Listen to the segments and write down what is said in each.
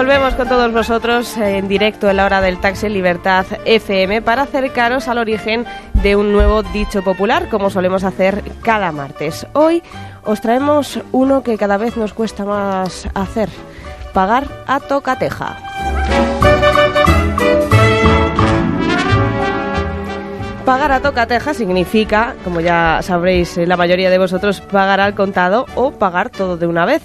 Volvemos con todos vosotros en directo en la hora del taxi Libertad FM para acercaros al origen de un nuevo dicho popular, como solemos hacer cada martes. Hoy os traemos uno que cada vez nos cuesta más hacer, pagar a tocateja. Pagar a tocateja significa, como ya sabréis la mayoría de vosotros, pagar al contado o pagar todo de una vez.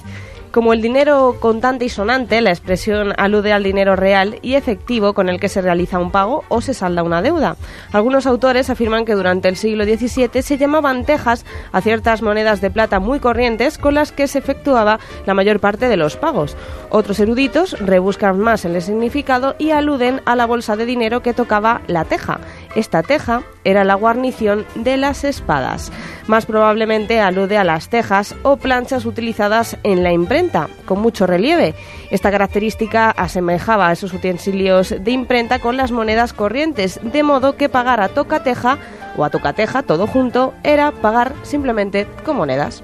Como el dinero contante y sonante, la expresión alude al dinero real y efectivo con el que se realiza un pago o se salda una deuda. Algunos autores afirman que durante el siglo XVII se llamaban tejas a ciertas monedas de plata muy corrientes con las que se efectuaba la mayor parte de los pagos. Otros eruditos rebuscan más el significado y aluden a la bolsa de dinero que tocaba la teja. Esta teja era la guarnición de las espadas. Más probablemente alude a las tejas o planchas utilizadas en la imprenta, con mucho relieve. Esta característica asemejaba a esos utensilios de imprenta con las monedas corrientes, de modo que pagar a tocateja o a tocateja todo junto era pagar simplemente con monedas.